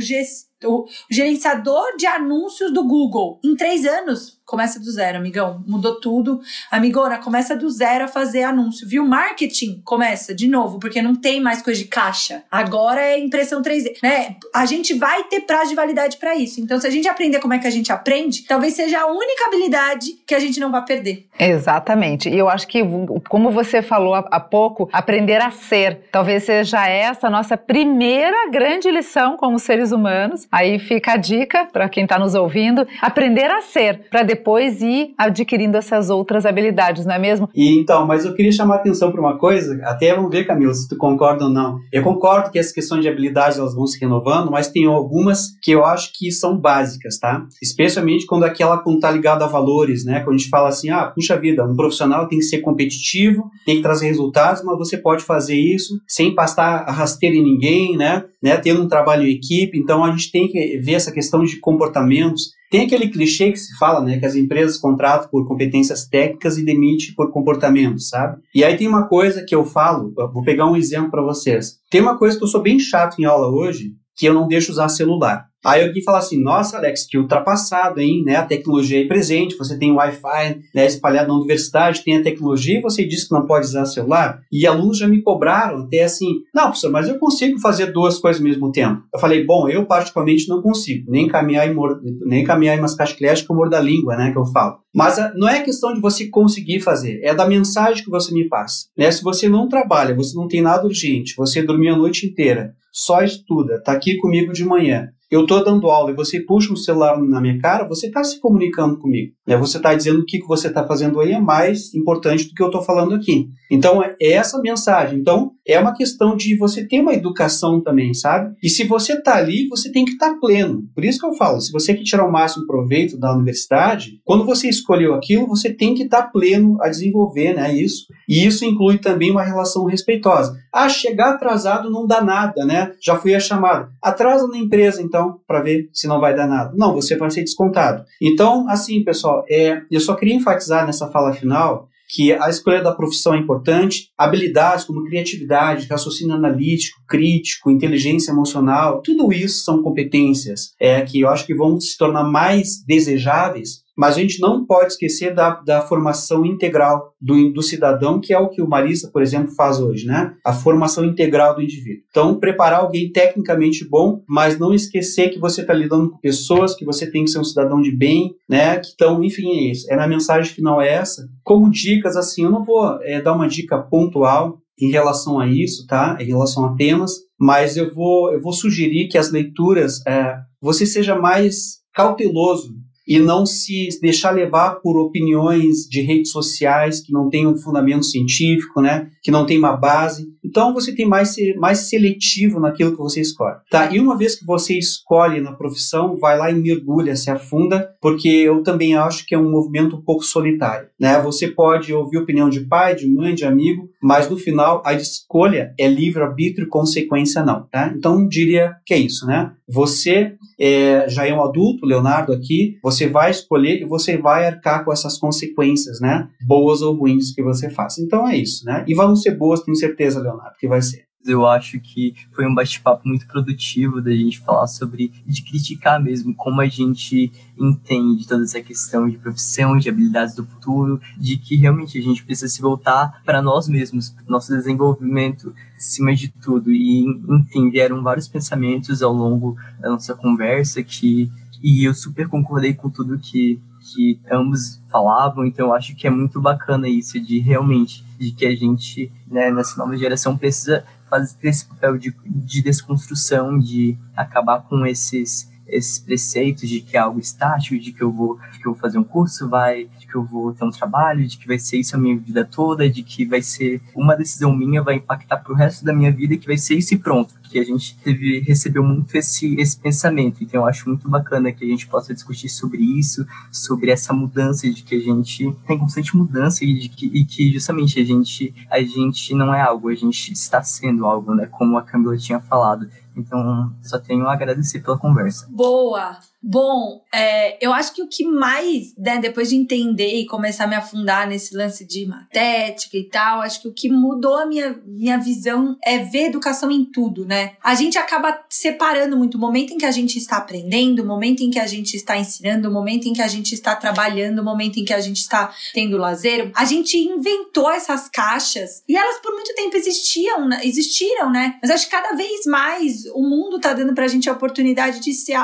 o gerenciador de anúncios do Google em 3 anos começa do zero, amigão. Mudou tudo. Amigona, começa do zero a fazer anúncio, viu? Marketing começa de novo, porque não tem mais coisa de caixa. Agora é impressão 3D, né? A gente vai ter prazo de validade para isso. Então, se a gente aprender como é que a gente aprende, talvez seja a única habilidade que a gente não vai perder. Exatamente. E eu acho que, como você falou há pouco, aprender a ser, talvez seja essa a nossa primeira grande lição como seres humanos. Aí fica a dica para quem está nos ouvindo, aprender a ser, para depois ir adquirindo essas outras habilidades, não é mesmo? E então, mas eu queria chamar a atenção para uma coisa, até vamos ver, Camila, se tu concorda ou não. Eu concordo que essas questões de habilidades elas vão se renovando, mas tem algumas que eu acho que são básicas, tá? Especialmente quando aquela quando tá ligada a valores, né? Quando a gente fala assim, ah, puxa vida, um profissional tem que ser competitivo, tem que trazer resultados, mas você pode fazer isso sem passar a rasteira em ninguém, né? né? Tendo um trabalho em equipe, então a gente tem que ver essa questão de comportamentos tem aquele clichê que se fala, né, que as empresas contratam por competências técnicas e demitem por comportamento, sabe? E aí tem uma coisa que eu falo, eu vou pegar um exemplo para vocês. Tem uma coisa que eu sou bem chato em aula hoje, que eu não deixo usar celular. Aí alguém fala assim, nossa, Alex, que ultrapassado, hein? Né? A tecnologia é presente, você tem Wi-Fi né, espalhado na universidade, tem a tecnologia e você diz que não pode usar celular? E alunos já me cobraram até assim, não, professor, mas eu consigo fazer duas coisas ao mesmo tempo. Eu falei, bom, eu particularmente não consigo, nem caminhar em, mor nem caminhar em mascasclete com mor da língua, né, que eu falo. Mas a, não é questão de você conseguir fazer, é da mensagem que você me passa. Né? Se você não trabalha, você não tem nada urgente, você dormiu a noite inteira, só estuda, tá aqui comigo de manhã, eu estou dando aula e você puxa um celular na minha cara, você está se comunicando comigo. Né? Você está dizendo que o que você está fazendo aí é mais importante do que eu estou falando aqui. Então, é essa mensagem. Então, é uma questão de você ter uma educação também, sabe? E se você está ali, você tem que estar tá pleno. Por isso que eu falo, se você quer tirar o máximo proveito da universidade, quando você escolheu aquilo, você tem que estar tá pleno a desenvolver né, isso. E isso inclui também uma relação respeitosa. Ah, chegar atrasado não dá nada, né? Já fui a chamada. Atrasa na empresa, então então, para ver se não vai dar nada. Não, você vai ser descontado. Então, assim, pessoal, é, eu só queria enfatizar nessa fala final que a escolha da profissão é importante, habilidades como criatividade, raciocínio analítico, crítico, inteligência emocional, tudo isso são competências é, que eu acho que vão se tornar mais desejáveis mas a gente não pode esquecer da, da formação integral do, do cidadão, que é o que o Marisa, por exemplo, faz hoje, né? A formação integral do indivíduo. Então, preparar alguém tecnicamente bom, mas não esquecer que você está lidando com pessoas, que você tem que ser um cidadão de bem, né? Então, enfim, é isso. É, a minha mensagem final é essa. Como dicas, assim, eu não vou é, dar uma dica pontual em relação a isso, tá? Em relação a temas, mas eu vou, eu vou sugerir que as leituras, é, você seja mais cauteloso e não se deixar levar por opiniões de redes sociais que não têm um fundamento científico, né? Que não tem uma base. Então você tem mais mais seletivo naquilo que você escolhe, tá? E uma vez que você escolhe na profissão, vai lá e mergulha, se afunda, porque eu também acho que é um movimento um pouco solitário, né? Você pode ouvir opinião de pai, de mãe, de amigo, mas no final a escolha é livre arbítrio, consequência não, tá? Então diria que é isso, né? Você é, já é um adulto, Leonardo aqui, você vai escolher e você vai arcar com essas consequências, né? Boas ou ruins que você faça. Então é isso, né? E vão ser boas, tenho certeza, Leonardo, que vai ser eu acho que foi um bate-papo muito produtivo da gente falar sobre, de criticar mesmo como a gente entende toda essa questão de profissão, de habilidades do futuro, de que realmente a gente precisa se voltar para nós mesmos, nosso desenvolvimento acima de tudo. E, enfim, vieram vários pensamentos ao longo da nossa conversa que e eu super concordei com tudo que, que ambos falavam, então eu acho que é muito bacana isso de realmente, de que a gente, né, nessa nova geração precisa fazer esse papel de, de desconstrução, de acabar com esses esses preceitos de que é algo estático, de que eu vou, que eu vou fazer um curso, vai, de que eu vou ter um trabalho, de que vai ser isso a minha vida toda, de que vai ser uma decisão minha vai impactar pro resto da minha vida, que vai ser isso e pronto. Que a gente teve recebeu muito esse esse pensamento. Então eu acho muito bacana que a gente possa discutir sobre isso, sobre essa mudança de que a gente tem constante mudança e de que, e que justamente a gente a gente não é algo, a gente está sendo algo, né? Como a Camila tinha falado. Então, só tenho a agradecer pela conversa. Boa! Bom, é, eu acho que o que mais, né, depois de entender e começar a me afundar nesse lance de matética e tal, acho que o que mudou a minha, minha visão é ver educação em tudo, né? A gente acaba separando muito o momento em que a gente está aprendendo, o momento em que a gente está ensinando, o momento em que a gente está trabalhando, o momento em que a gente está tendo lazer. A gente inventou essas caixas e elas por muito tempo existiam, né, existiram, né? Mas acho que cada vez mais o mundo tá dando pra gente a oportunidade de ser,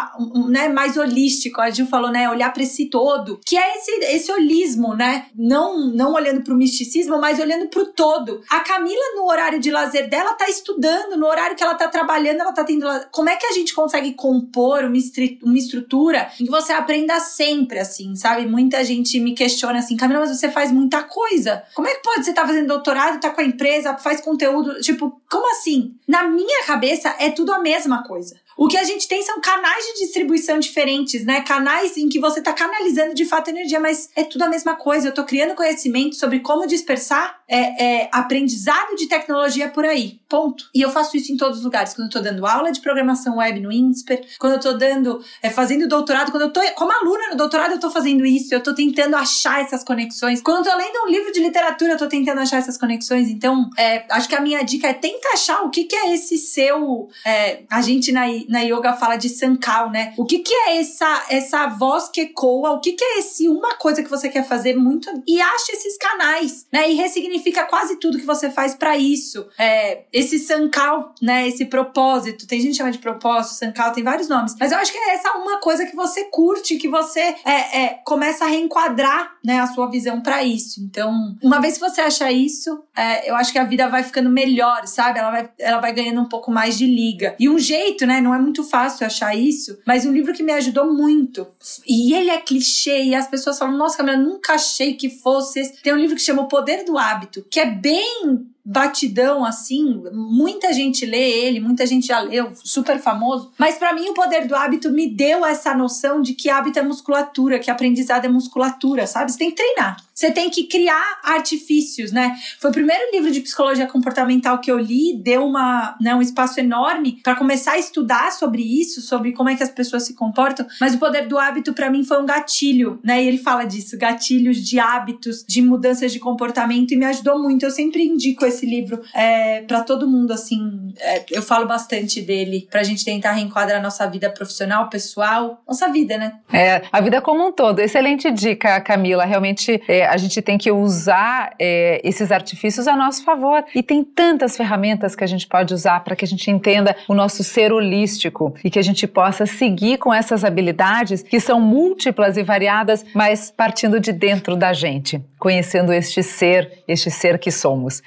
né, mais mais holístico. A Gil falou, né? Olhar para esse todo, que é esse, esse holismo, né? Não, não olhando para o misticismo, mas olhando para o todo. A Camila, no horário de lazer dela, tá estudando, no horário que ela tá trabalhando, ela tá tendo. Como é que a gente consegue compor uma, uma estrutura em que você aprenda sempre, assim, sabe? Muita gente me questiona assim, Camila, mas você faz muita coisa. Como é que pode? Você tá fazendo doutorado, tá com a empresa, faz conteúdo. Tipo, como assim? Na minha cabeça, é tudo a mesma coisa. O que a gente tem são canais de distribuição diferentes, né? Canais em que você está canalizando de fato energia, mas é tudo a mesma coisa. Eu estou criando conhecimento sobre como dispersar é, é, aprendizado de tecnologia por aí. Ponto. E eu faço isso em todos os lugares. Quando eu estou dando aula de programação web no INSPER, quando eu estou dando, é, fazendo doutorado, quando eu estou como aluna no doutorado, eu estou fazendo isso, eu estou tentando achar essas conexões. Quando eu estou lendo um livro de literatura, eu estou tentando achar essas conexões. Então, é, acho que a minha dica é tenta achar o que, que é esse seu. É, a gente na, na yoga fala de Sankal, né? O que, que é essa, essa voz que ecoa? O que, que é esse uma coisa que você quer fazer muito? E acha esses canais, né? E ressignifica quase tudo que você faz para isso. É, esse Sankal, né? Esse propósito. Tem gente que chama de propósito, Sankal, tem vários nomes. Mas eu acho que é essa uma coisa que você curte, que você é, é, começa a reenquadrar né, a sua visão para isso. Então, uma vez que você acha isso, é, eu acho que a vida vai ficando melhor, sabe? Ela vai, ela vai ganhando um pouco mais de liga. E um jeito, né? Não é muito fácil achar isso, mas um livro que me ajudou muito. E ele é clichê, e as pessoas falam, nossa, Camila, nunca achei que fosse. Tem um livro que chama O Poder do Hábito, que é bem batidão assim, muita gente lê ele, muita gente já leu, super famoso. Mas para mim o poder do hábito me deu essa noção de que hábito é musculatura, que aprendizado é musculatura, sabe? Você tem que treinar. Você tem que criar artifícios, né? Foi o primeiro livro de psicologia comportamental que eu li, deu uma, né, um espaço enorme para começar a estudar sobre isso, sobre como é que as pessoas se comportam. Mas o poder do hábito para mim foi um gatilho, né? E ele fala disso, gatilhos de hábitos, de mudanças de comportamento e me ajudou muito. Eu sempre indico esse livro é, para todo mundo, assim. É, eu falo bastante dele pra gente tentar reenquadrar nossa vida profissional, pessoal, nossa vida, né? É, a vida como um todo. Excelente dica, Camila. Realmente é, a gente tem que usar é, esses artifícios a nosso favor. E tem tantas ferramentas que a gente pode usar para que a gente entenda o nosso ser holístico e que a gente possa seguir com essas habilidades que são múltiplas e variadas, mas partindo de dentro da gente, conhecendo este ser, este ser que somos.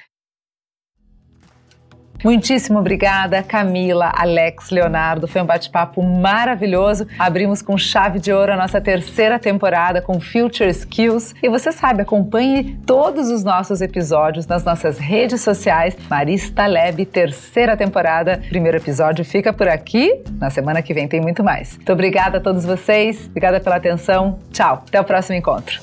Muitíssimo obrigada, Camila, Alex, Leonardo. Foi um bate-papo maravilhoso. Abrimos com chave de ouro a nossa terceira temporada com Future Skills. E você sabe, acompanhe todos os nossos episódios nas nossas redes sociais. Marista Lab, terceira temporada. Primeiro episódio fica por aqui. Na semana que vem tem muito mais. Muito obrigada a todos vocês. Obrigada pela atenção. Tchau. Até o próximo encontro.